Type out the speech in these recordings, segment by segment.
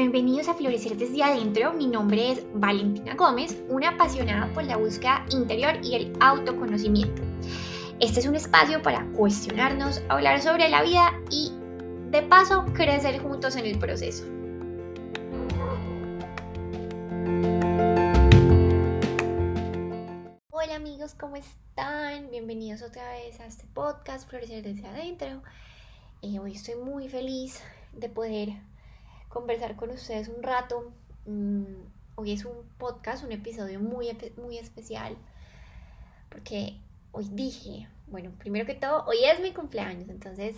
Bienvenidos a Florecer desde adentro. Mi nombre es Valentina Gómez, una apasionada por la búsqueda interior y el autoconocimiento. Este es un espacio para cuestionarnos, hablar sobre la vida y, de paso, crecer juntos en el proceso. Hola amigos, ¿cómo están? Bienvenidos otra vez a este podcast Florecer desde adentro. Eh, hoy estoy muy feliz de poder conversar con ustedes un rato. Mm, hoy es un podcast, un episodio muy, muy especial, porque hoy dije, bueno, primero que todo, hoy es mi cumpleaños, entonces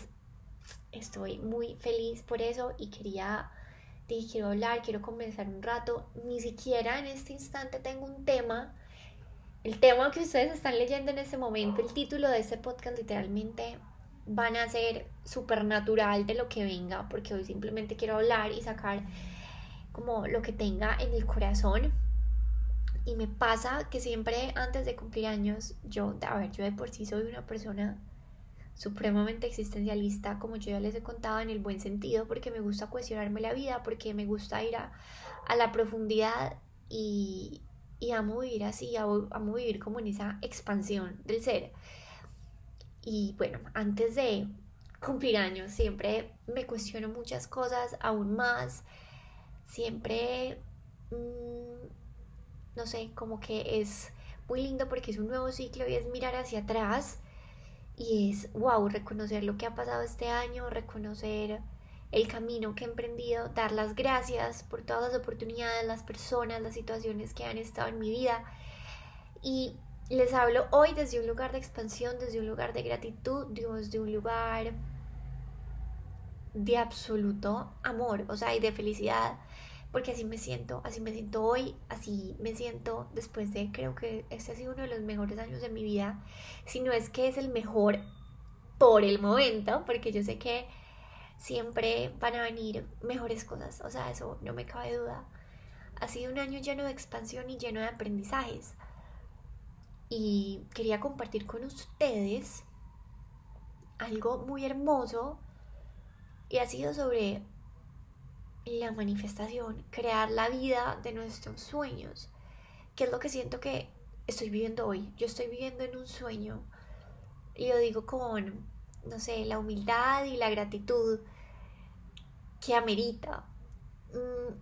estoy muy feliz por eso y quería, dije, quiero hablar, quiero conversar un rato. Ni siquiera en este instante tengo un tema. El tema que ustedes están leyendo en este momento, el título de este podcast literalmente van a ser supernatural de lo que venga, porque hoy simplemente quiero hablar y sacar como lo que tenga en el corazón. Y me pasa que siempre antes de cumplir años, yo, a ver, yo de por sí soy una persona supremamente existencialista, como yo ya les he contado, en el buen sentido, porque me gusta cuestionarme la vida, porque me gusta ir a, la profundidad y, y amo vivir así, amo vivir como en esa expansión del ser. Y bueno, antes de cumplir años siempre me cuestiono muchas cosas aún más. Siempre, mm, no sé, como que es muy lindo porque es un nuevo ciclo y es mirar hacia atrás y es, wow, reconocer lo que ha pasado este año, reconocer el camino que he emprendido, dar las gracias por todas las oportunidades, las personas, las situaciones que han estado en mi vida y les hablo hoy desde un lugar de expansión, desde un lugar de gratitud, desde un lugar de absoluto amor, o sea, y de felicidad, porque así me siento, así me siento hoy, así me siento después de, creo que este ha sido uno de los mejores años de mi vida, si no es que es el mejor por el momento, porque yo sé que siempre van a venir mejores cosas, o sea, eso no me cabe duda. Ha sido un año lleno de expansión y lleno de aprendizajes y quería compartir con ustedes algo muy hermoso y ha sido sobre la manifestación, crear la vida de nuestros sueños, que es lo que siento que estoy viviendo hoy. Yo estoy viviendo en un sueño y lo digo con, no sé, la humildad y la gratitud que amerita. Mm,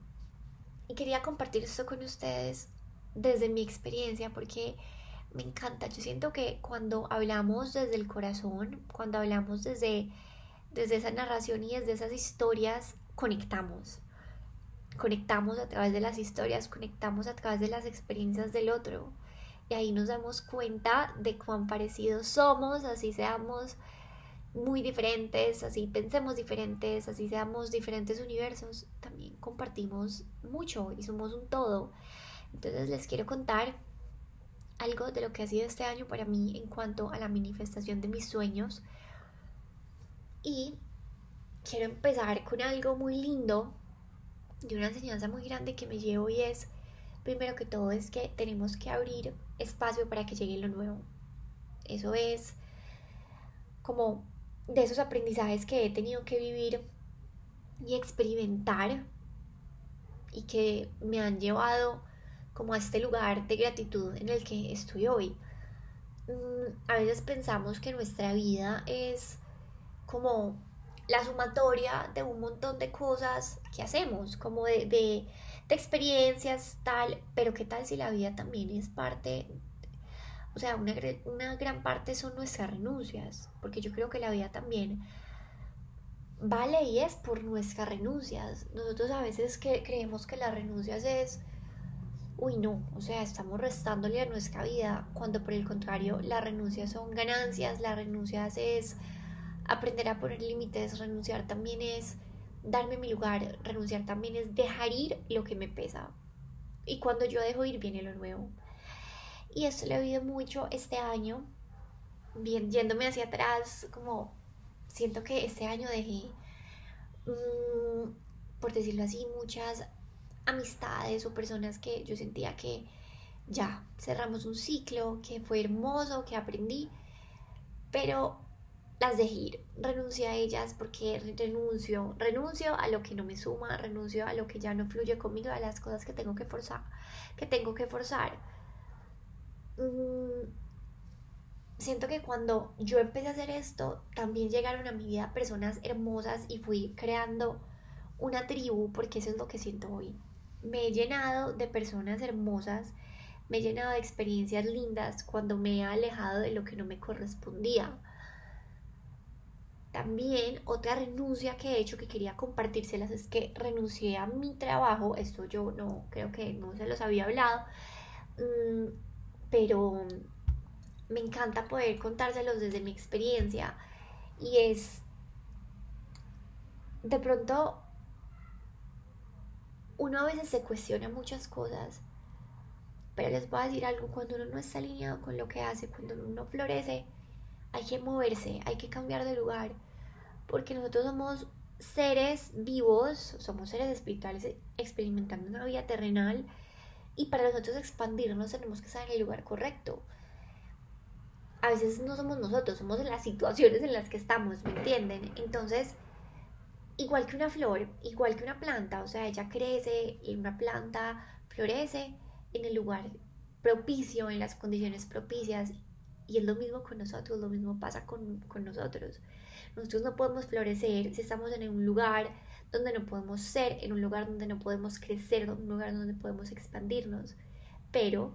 y quería compartir esto con ustedes desde mi experiencia porque me encanta. Yo siento que cuando hablamos desde el corazón, cuando hablamos desde, desde esa narración y desde esas historias, conectamos. Conectamos a través de las historias, conectamos a través de las experiencias del otro. Y ahí nos damos cuenta de cuán parecidos somos, así seamos muy diferentes, así pensemos diferentes, así seamos diferentes universos, también compartimos mucho y somos un todo. Entonces les quiero contar algo de lo que ha sido este año para mí en cuanto a la manifestación de mis sueños. Y quiero empezar con algo muy lindo, de una enseñanza muy grande que me llevo y es, primero que todo, es que tenemos que abrir espacio para que llegue lo nuevo. Eso es como de esos aprendizajes que he tenido que vivir y experimentar y que me han llevado como a este lugar de gratitud en el que estoy hoy. Mm, a veces pensamos que nuestra vida es como la sumatoria de un montón de cosas que hacemos, como de, de, experiencias, tal, pero qué tal si la vida también es parte, o sea, una, una gran parte son nuestras renuncias, porque yo creo que la vida también vale y es por nuestras renuncias. Nosotros a veces que creemos que las renuncias es uy no, o sea, estamos restándole a nuestra vida, cuando por el contrario las renuncias son ganancias, las renuncias es aprender a poner límites, renunciar también es darme mi lugar, renunciar también es dejar ir lo que me pesa. Y cuando yo dejo ir viene lo nuevo. Y esto lo he vivido mucho este año, bien, yéndome hacia atrás, como siento que este año dejé, mm, por decirlo así, muchas amistades o personas que yo sentía que ya cerramos un ciclo, que fue hermoso, que aprendí, pero las dejé ir, renuncio a ellas porque renuncio, renuncio a lo que no me suma, renuncio a lo que ya no fluye conmigo, a las cosas que tengo que forzar, que tengo que forzar. Mm, siento que cuando yo empecé a hacer esto, también llegaron a mi vida personas hermosas y fui creando una tribu, porque eso es lo que siento hoy. Me he llenado de personas hermosas, me he llenado de experiencias lindas cuando me he alejado de lo que no me correspondía. También otra renuncia que he hecho que quería compartírselas es que renuncié a mi trabajo, esto yo no creo que no se los había hablado, mm, pero me encanta poder contárselos desde mi experiencia y es de pronto uno a veces se cuestiona muchas cosas, pero les voy a decir algo, cuando uno no está alineado con lo que hace, cuando uno florece, hay que moverse, hay que cambiar de lugar porque nosotros somos seres vivos, somos seres espirituales experimentando una vida terrenal y para nosotros expandirnos tenemos que estar en el lugar correcto. A veces no somos nosotros, somos las situaciones en las que estamos, ¿me entienden? Entonces, igual que una flor, igual que una planta, o sea, ella crece y una planta florece en el lugar propicio, en las condiciones propicias. Y es lo mismo con nosotros, lo mismo pasa con, con nosotros. Nosotros no podemos florecer si estamos en un lugar donde no podemos ser, en un lugar donde no podemos crecer, en un lugar donde podemos expandirnos. Pero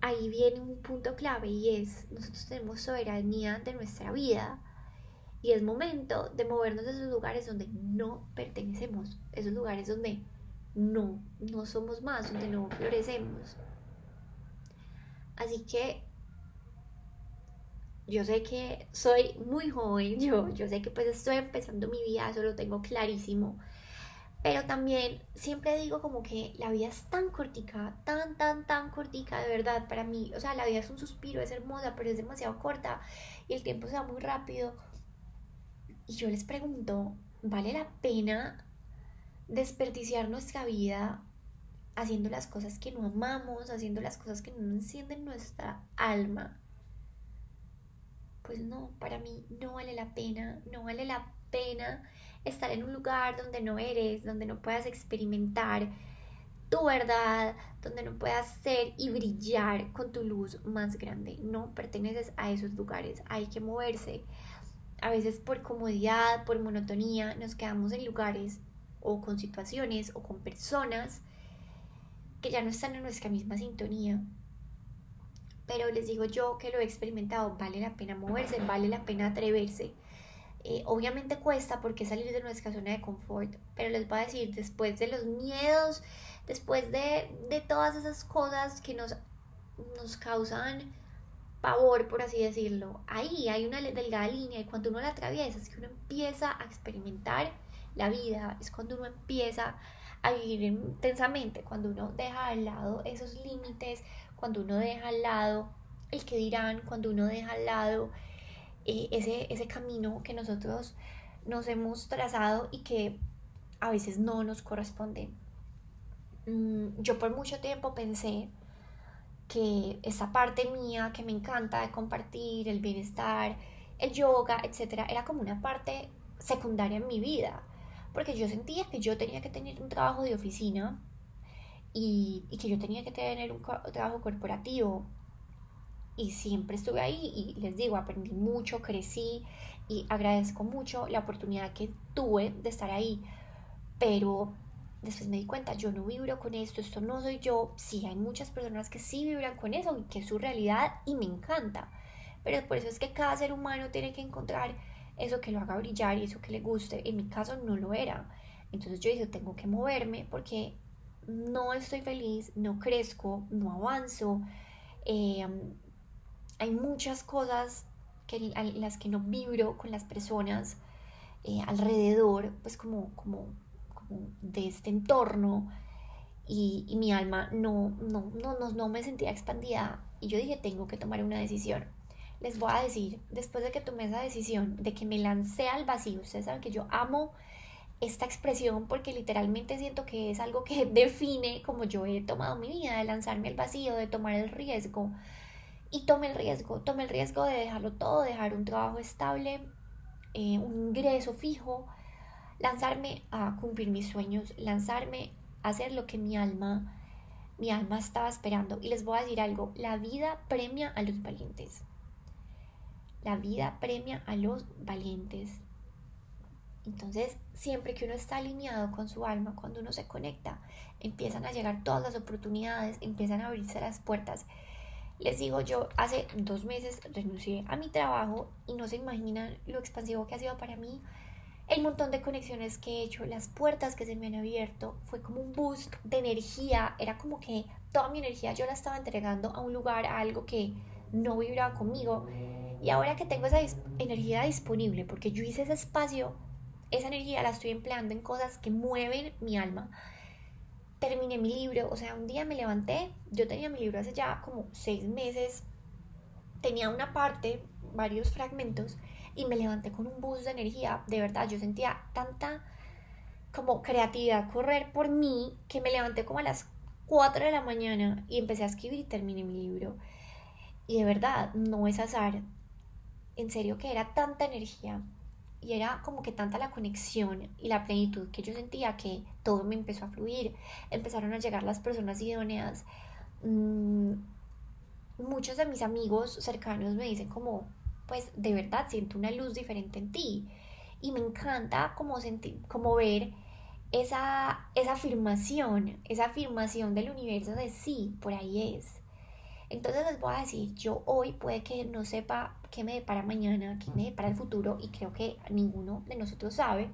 ahí viene un punto clave y es, nosotros tenemos soberanía de nuestra vida y es momento de movernos de esos lugares donde no pertenecemos, esos lugares donde no, no somos más, donde no florecemos. Así que yo sé que soy muy joven, yo, yo sé que pues estoy empezando mi vida, eso lo tengo clarísimo. Pero también siempre digo como que la vida es tan cortica, tan, tan, tan cortica, de verdad, para mí. O sea, la vida es un suspiro, es hermosa, pero es demasiado corta y el tiempo se va muy rápido. Y yo les pregunto, ¿vale la pena desperdiciar nuestra vida haciendo las cosas que no amamos, haciendo las cosas que no encienden nuestra alma? pues no, para mí no vale la pena, no vale la pena estar en un lugar donde no eres, donde no puedas experimentar tu verdad, donde no puedas ser y brillar con tu luz más grande. No perteneces a esos lugares, hay que moverse. A veces por comodidad, por monotonía, nos quedamos en lugares o con situaciones o con personas que ya no están en nuestra misma sintonía pero les digo yo que lo he experimentado, vale la pena moverse, vale la pena atreverse. Eh, obviamente cuesta porque salir de nuestra zona de confort, pero les voy a decir, después de los miedos, después de, de todas esas cosas que nos, nos causan pavor, por así decirlo, ahí hay una delgada línea y cuando uno la atraviesa es que uno empieza a experimentar la vida, es cuando uno empieza a vivir intensamente, cuando uno deja de lado esos límites, cuando uno deja al lado el que dirán, cuando uno deja al lado eh, ese, ese camino que nosotros nos hemos trazado y que a veces no nos corresponde. Mm, yo por mucho tiempo pensé que esa parte mía que me encanta de compartir, el bienestar, el yoga, etcétera, era como una parte secundaria en mi vida, porque yo sentía que yo tenía que tener un trabajo de oficina y, que yo tenía que tener un trabajo corporativo. Y siempre estuve ahí y les digo, aprendí mucho, crecí y agradezco mucho la oportunidad que tuve de estar ahí. Pero después me di cuenta, yo no vibro con esto, esto no soy yo. Sí, hay muchas personas que sí vibran con eso y que es su realidad y me encanta. Pero por eso es que cada ser humano tiene que encontrar eso que lo haga brillar y eso que le guste. En mi caso no lo era. Entonces yo dije, tengo que moverme porque no estoy feliz, no crezco, no avanzo. Em, hay muchas cosas que, en las que no vibro con las personas eh, alrededor, pues como, como, de este entorno. Y, mi alma no, no, no, no, no me sentía expandida. Y yo dije, tengo que tomar una decisión. Les voy a decir, después de que tomé esa decisión, de que me lancé al vacío, ustedes saben que yo amo esta expresión porque literalmente siento que es algo que define como yo he tomado mi vida, de lanzarme al vacío, de tomar el riesgo. y tomé el riesgo, tomé el riesgo de dejarlo todo, dejar un trabajo estable, eh, un ingreso fijo, lanzarme a cumplir mis sueños, lanzarme a hacer lo que mi alma, mi alma estaba esperando. Y les voy a decir algo, la vida premia a los valientes. La vida premia a los valientes. Entonces, siempre que uno está alineado con su alma, cuando uno se conecta, empiezan a llegar todas las oportunidades, empiezan a abrirse las puertas. Les digo, yo hace dos meses renuncié a mi trabajo y no se imaginan lo expansivo que ha sido para mí el montón de conexiones que he hecho, las puertas que se me han abierto, fue como un boost de energía, era como que toda mi energía yo la estaba entregando a un lugar, a algo que no vibraba conmigo. Y ahora que tengo esa energía disponible, porque yo hice ese espacio, esa energía la estoy empleando en cosas que mueven mi alma. Terminé mi libro, o sea, un día me levanté, yo tenía mi libro hace ya como seis meses, tenía una parte, varios fragmentos, y me levanté con un boost de energía. De verdad, yo sentía tanta como creatividad correr por mí que me levanté como a las 4 de la mañana y empecé a escribir y terminé mi libro. Y de verdad, no es azar. En serio que era tanta energía y era como que tanta la conexión y la plenitud que yo sentía que todo me empezó a fluir. Empezaron a llegar las personas idóneas. Mm, muchos de mis amigos cercanos me dicen como, pues de verdad siento una luz diferente en ti. Y me encanta como, sentir, como ver esa, esa afirmación, esa afirmación del universo de sí, por ahí es. Entonces les voy a decir, yo hoy puede que no sepa qué me depara mañana, qué me depara el futuro, y creo que ninguno de nosotros sabe,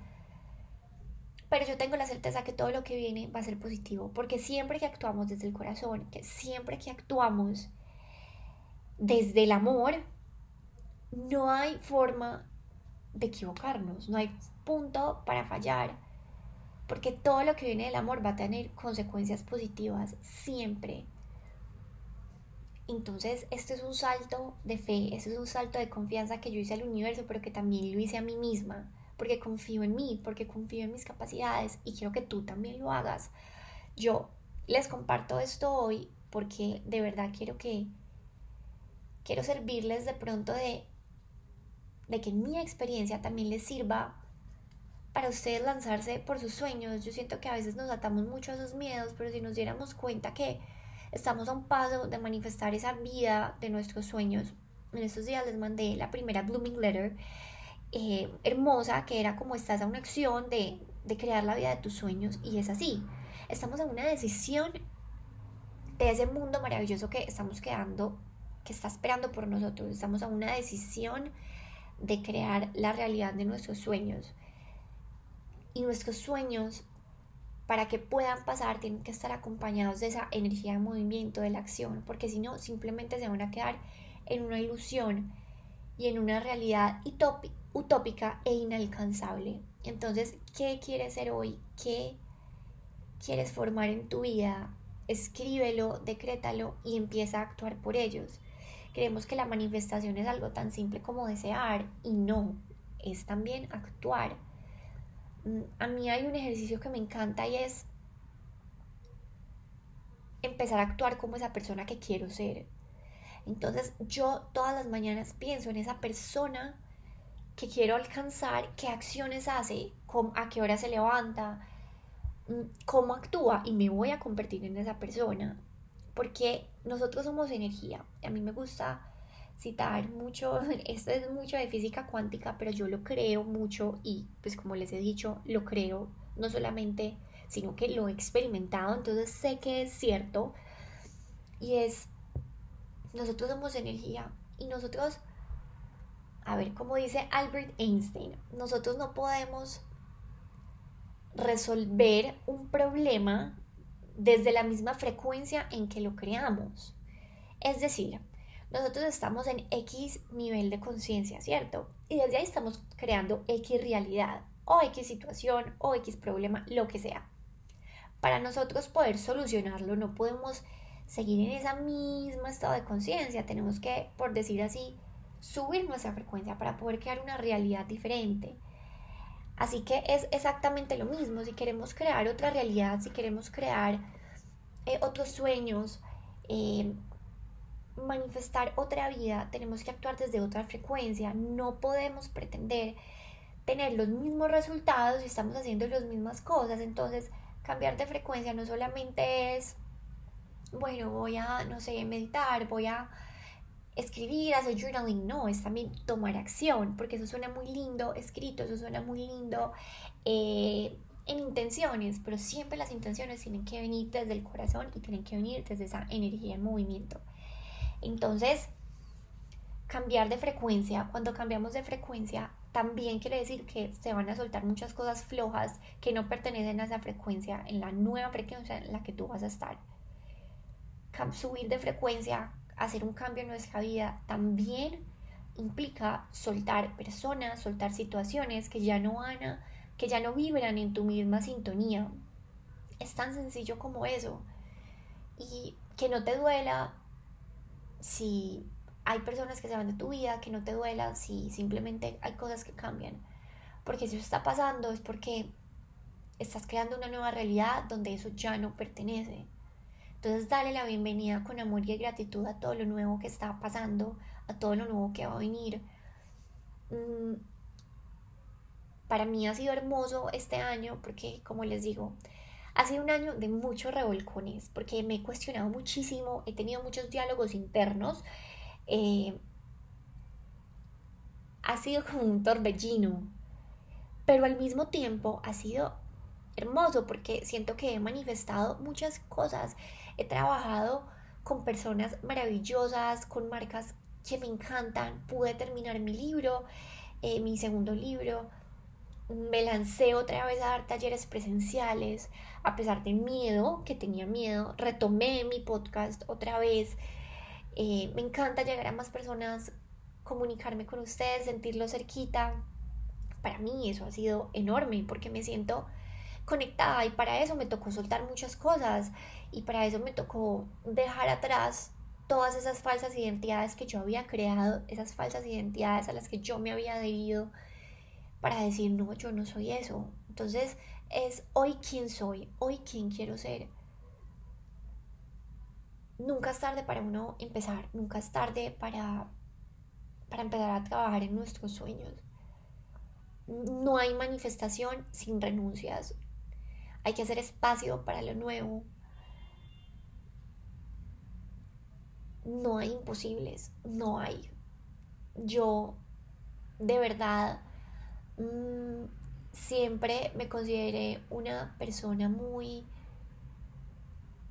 pero yo tengo la certeza que todo lo que viene va a ser positivo, porque siempre que actuamos desde el corazón, que siempre que actuamos desde el amor, no hay forma de equivocarnos, no hay punto para fallar, porque todo lo que viene del amor va a tener consecuencias positivas siempre. Entonces, este es un salto de fe, este es un salto de confianza que yo hice al universo, pero que también lo hice a mí misma, porque confío en mí, porque confío en mis capacidades y quiero que tú también lo hagas. Yo les comparto esto hoy porque de verdad quiero que quiero servirles de pronto de de que mi experiencia también les sirva para ustedes lanzarse por sus sueños. Yo siento que a veces nos atamos mucho a esos miedos, pero si nos diéramos cuenta que estamos a un paso de manifestar esa vida de nuestros sueños. En estos días les mandé la primera Blooming Letter eh, hermosa, que era como estás a una acción de, de crear la vida de tus sueños, y es así. Estamos en una decisión de ese mundo maravilloso que estamos creando, que está esperando por nosotros. Estamos a una decisión de crear la realidad de nuestros sueños. Y nuestros sueños, para que puedan pasar, tienen que estar acompañados de esa energía de movimiento, de la acción, porque si no, simplemente se van a quedar en una ilusión y en una realidad utópica e inalcanzable. Entonces, ¿qué quieres ser hoy? ¿Qué quieres formar en tu vida? Escríbelo, decrétalo y empieza a actuar por ellos. Creemos que la manifestación es algo tan simple como desear y no, es también actuar. Mm, a mí hay un ejercicio que me encanta y es empezar a actuar como esa persona que quiero ser. Entonces yo todas las mañanas pienso en esa persona que quiero alcanzar, qué acciones hace, a qué hora se levanta, mm, cómo actúa y me voy a convertir en esa persona porque nosotros somos energía. A mí me gusta citar mucho, esto es mucho de física cuántica, pero yo lo creo mucho y pues como les he dicho, lo creo no solamente, sino que lo he experimentado, entonces sé que es cierto y es, nosotros somos energía y nosotros, a ver, como dice Albert Einstein, nosotros no podemos resolver un problema desde la misma frecuencia en que lo creamos. Es decir, nosotros estamos en X nivel de conciencia, ¿cierto? Y desde ahí estamos creando X realidad, o X situación, o X problema, lo que sea. Para nosotros poder solucionarlo, no podemos seguir en esa misma estado de conciencia. Tenemos que, por decir así, subir nuestra frecuencia para poder crear una realidad diferente. Así que es exactamente lo mismo. Si queremos crear otra realidad, si queremos crear eh, otros sueños, eh, manifestar otra vida tenemos que actuar desde otra frecuencia. No podemos pretender tener los mismos resultados si estamos haciendo las mismas cosas. Entonces, cambiar de frecuencia no solamente es, bueno, voy a, no sé, meditar, voy a escribir, hacer journaling, no, es también tomar acción, porque eso suena muy lindo escrito, eso suena muy lindo eh, en intenciones, pero siempre las intenciones tienen que venir desde el corazón y tienen que venir desde esa energía en movimiento. Entonces, cambiar de frecuencia, cuando cambiamos de frecuencia, también quiere decir que se van a soltar muchas cosas flojas que no pertenecen a esa frecuencia, en la nueva frecuencia en la que tú vas a estar. Subir de frecuencia, hacer un cambio en nuestra vida, también implica soltar personas, soltar situaciones que ya no van que ya no vibran en tu misma sintonía. Es tan sencillo como eso. Y que no te duela si hay personas que se van de tu vida, que no te duela si simplemente hay cosas que cambian. Porque si eso está pasando es porque estás creando una nueva realidad donde eso ya no pertenece. Entonces dale la bienvenida con amor y gratitud a todo lo nuevo que está pasando, a todo lo nuevo que va a venir. Mm, para mí ha sido hermoso este año porque, como les digo, ha sido un año de muchos revolcones porque me he cuestionado muchísimo, he tenido muchos diálogos internos eh, ha sido como un torbellino, pero al mismo tiempo ha sido hermoso porque siento que he manifestado muchas cosas. He trabajado con personas maravillosas, con marcas que me encantan. Pude terminar mi libro, eh, mi segundo libro. Me lancé otra vez a dar talleres presenciales, a pesar de miedo, que tenía miedo. Retomé mi podcast otra vez. Eh, me encanta llegar a más personas, comunicarme con ustedes, sentirlo cerquita. Para mí eso ha sido enorme porque me siento conectada y para eso me tocó soltar muchas cosas y para eso me tocó dejar atrás todas esas falsas identidades que yo había creado, esas falsas identidades a las que yo me había adherido para decir, no, yo no soy eso. Entonces es hoy quién soy, hoy quién quiero ser nunca es tarde para uno empezar, nunca es tarde para, para empezar a trabajar en nuestros sueños. No hay manifestación sin renuncias. Hay que hacer espacio para lo nuevo. No hay imposibles, no hay. Yo, de verdad, mm, siempre me consideré una persona muy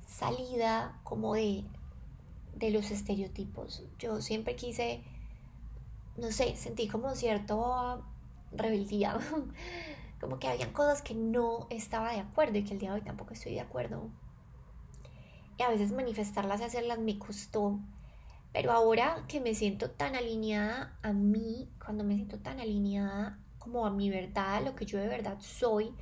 salida como de, de los estereotipos. Yo siempre quise, no sé, sentí como cierto rebeldía, como que habían cosas que no estaba de acuerdo y que el día de hoy tampoco estoy de acuerdo. Y a veces manifestarlas y hacerlas me costó. Pero ahora que me siento tan alineada a mí, cuando me siento tan alineada como a mi verdad, a lo que yo de verdad soy,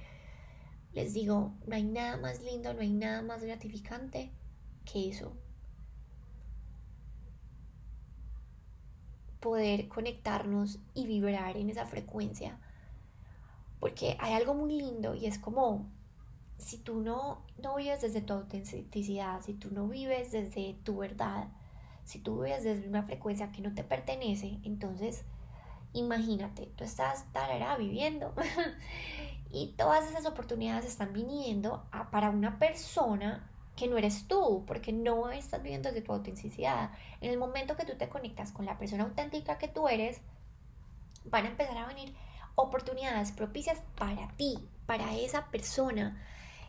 les digo, no hay nada más lindo, no hay nada más gratificante que eso. Poder conectarnos y vibrar en esa frecuencia. Porque hay algo muy lindo y es como si tú no, no vives desde tu autenticidad, si tú no vives desde tu verdad, si tú vives desde una frecuencia que no te pertenece, entonces imagínate, tú estás tarara viviendo Y todas esas oportunidades están viniendo para una persona que no eres tú, porque no estás viviendo desde tu autenticidad. En el momento que tú te conectas con la persona auténtica que tú eres, van a empezar a venir oportunidades propicias para ti, para esa persona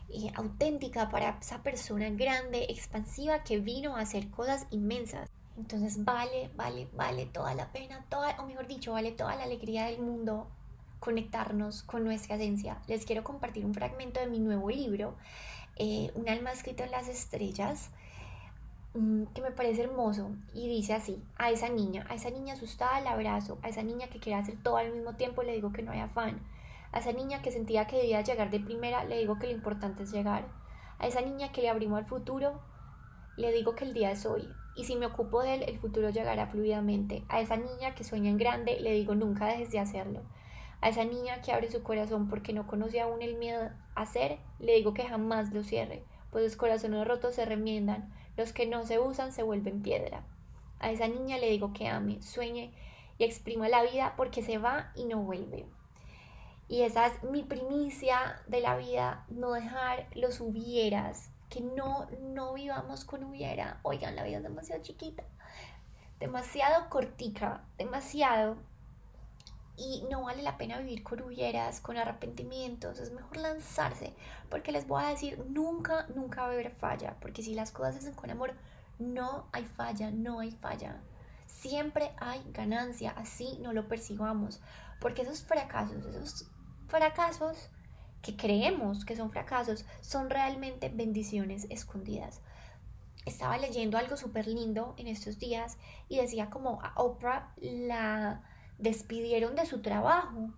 eh, auténtica, para esa persona grande, expansiva que vino a hacer cosas inmensas. Entonces vale, vale, vale toda la pena, toda, o mejor dicho, vale toda la alegría del mundo conectarnos con nuestra esencia. Les quiero compartir un fragmento de mi nuevo libro, eh, Un alma escrito en las estrellas, que me parece hermoso y dice así, a esa niña, a esa niña asustada la abrazo, a esa niña que quiere hacer todo al mismo tiempo le digo que no hay afán, a esa niña que sentía que debía llegar de primera le digo que lo importante es llegar, a esa niña que le abrimos al futuro le digo que el día es hoy, y si me ocupo de él, el futuro llegará fluidamente. A esa niña que sueña en grande, le digo nunca dejes de hacerlo. A esa niña que abre su corazón porque no conoce aún el miedo a ser, le digo que jamás lo cierre, pues los corazones rotos se remiendan, los que no se usan se vuelven piedra. A esa niña le digo que ame, sueñe y exprima la vida porque se va y no vuelve. Y esa es mi primicia de la vida, no dejar los hubieras, que no, no vivamos con hubiera. Oigan, la vida es demasiado chiquita, demasiado cortica, demasiado. Y no vale la pena vivir con hubieras, con arrepentimientos. Es mejor lanzarse, porque les voy a decir, nunca, nunca va a haber falla, porque si las cosas se hacen con amor, no hay falla, no hay falla. Siempre hay ganancia, así no lo percibamos, porque esos fracasos, esos fracasos que creemos que son fracasos, son realmente bendiciones escondidas. Estaba leyendo algo súper lindo en estos días y decía como a Oprah la despidieron de su trabajo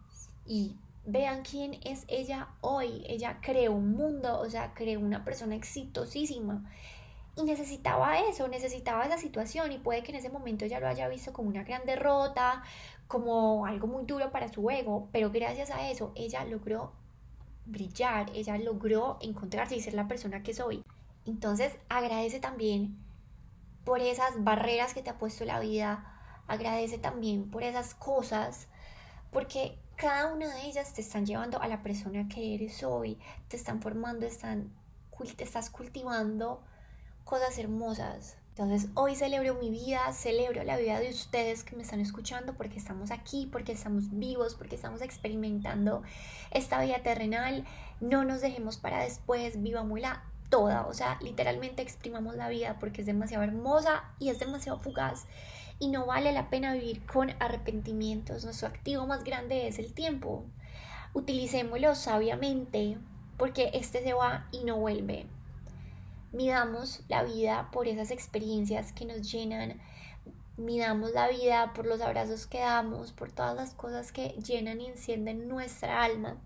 y vean quién es ella hoy. Ella creó un mundo, o sea, creó una persona exitosísima y necesitaba eso, necesitaba esa situación y puede que en ese momento ella lo haya visto como una gran derrota, como algo muy duro para su ego, pero gracias a eso ella logró brillar, ella logró encontrarse y ser la persona que soy. Entonces agradece también por esas barreras que te ha puesto la vida, agradece también por esas cosas, porque cada una de ellas te están llevando a la persona que eres hoy, te están formando, están, te estás cultivando cosas hermosas. Entonces hoy celebro mi vida, celebro la vida de ustedes que me están escuchando porque estamos aquí, porque estamos vivos, porque estamos experimentando esta vida terrenal. No nos dejemos para después, vivámosla toda, o sea, literalmente exprimamos la vida porque es demasiado hermosa y es demasiado fugaz y no vale la pena vivir con arrepentimientos. Nuestro activo más grande es el tiempo. Utilicémoslo sabiamente porque este se va y no vuelve midamos la vida por esas experiencias que nos llenan, midamos la vida por los abrazos que damos, por todas las cosas que llenan y encienden nuestra alma.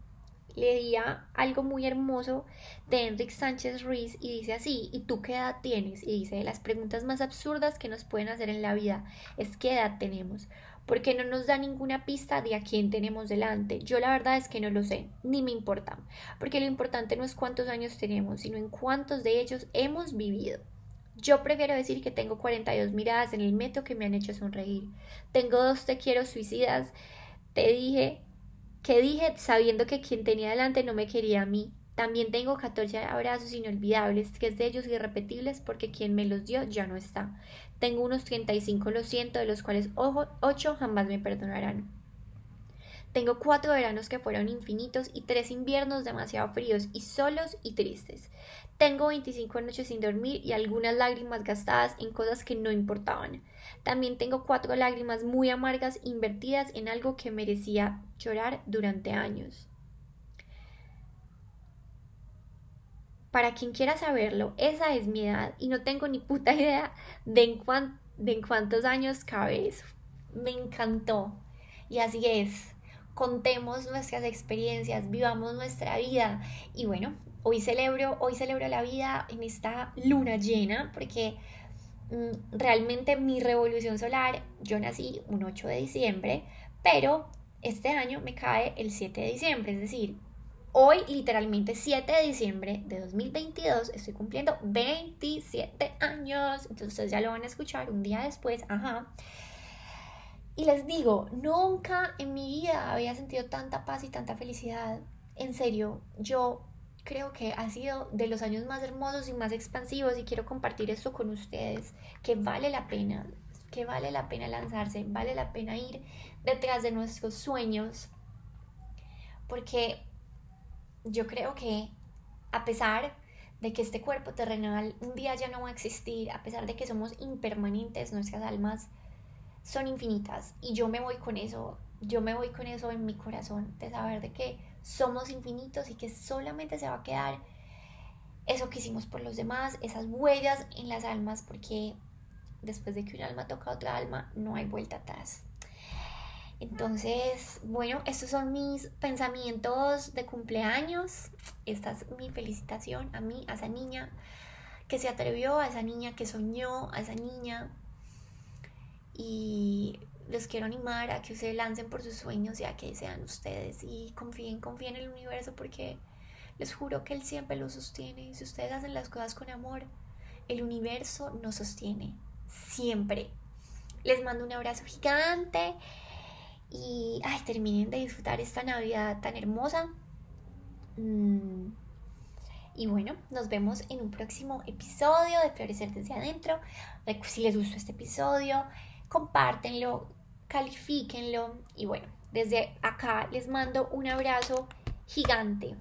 Leía algo muy hermoso de Enrique Sánchez Ruiz y dice así, ¿y tú qué edad tienes? Y dice, las preguntas más absurdas que nos pueden hacer en la vida es qué edad tenemos porque no nos da ninguna pista de a quién tenemos delante. Yo la verdad es que no lo sé, ni me importa, porque lo importante no es cuántos años tenemos, sino en cuántos de ellos hemos vivido. Yo prefiero decir que tengo 42 miradas en el metro que me han hecho sonreír. Tengo dos te quiero suicidas. Te dije que dije sabiendo que quien tenía delante no me quería a mí. También tengo 14 abrazos inolvidables, que es de ellos irrepetibles porque quien me los dio ya no está. Tengo unos 35, lo siento, de los cuales 8 jamás me perdonarán. Tengo cuatro veranos que fueron infinitos y tres inviernos demasiado fríos y solos y tristes. Tengo 25 noches sin dormir y algunas lágrimas gastadas en cosas que no importaban. También tengo cuatro lágrimas muy amargas invertidas en algo que merecía llorar durante años. Para quien quiera saberlo, esa es mi edad y no tengo ni puta idea de en, de en cuántos años cabe eso. Me encantó. Y así es. Contemos nuestras experiencias, vivamos nuestra vida. Y bueno, hoy celebro, hoy celebro la vida en esta luna llena porque realmente mi revolución solar, yo nací un 8 de diciembre, pero este año me cae el 7 de diciembre, es decir, Hoy, literalmente 7 de diciembre de 2022, estoy cumpliendo 27 años. Entonces ya lo van a escuchar un día después. Ajá. Y les digo, nunca en mi vida había sentido tanta paz y tanta felicidad. En serio, yo creo que ha sido de los años más hermosos y más expansivos y quiero compartir esto con ustedes, que vale la pena, que vale la pena lanzarse, vale la pena ir detrás de nuestros sueños, porque yo creo que a pesar de que este cuerpo terrenal un día ya no va a existir, a pesar de que somos impermanentes, nuestras almas son infinitas y yo me voy con eso, yo me voy con eso en mi corazón, de saber de que somos infinitos y que solamente se va a quedar eso que hicimos por los demás, esas huellas en las almas, porque después de que un alma toca a otra alma, no hay vuelta atrás. Entonces, bueno, estos son mis pensamientos de cumpleaños. Esta es mi felicitación a mí, a esa niña que se atrevió, a esa niña que soñó, a esa niña. Y les quiero animar a que se lancen por sus sueños y a que sean ustedes y confíen, confíen en el universo porque les juro que él siempre lo sostiene. Si ustedes hacen las cosas con amor, el universo nos sostiene. Siempre. les mando un abrazo gigante y ay, terminen de disfrutar esta Navidad tan hermosa. Mm, y bueno, nos vemos en un próximo episodio de Florecer desde adentro. Si les gustó este episodio, compártenlo, califíquenlo. Y bueno, desde acá les mando un abrazo gigante.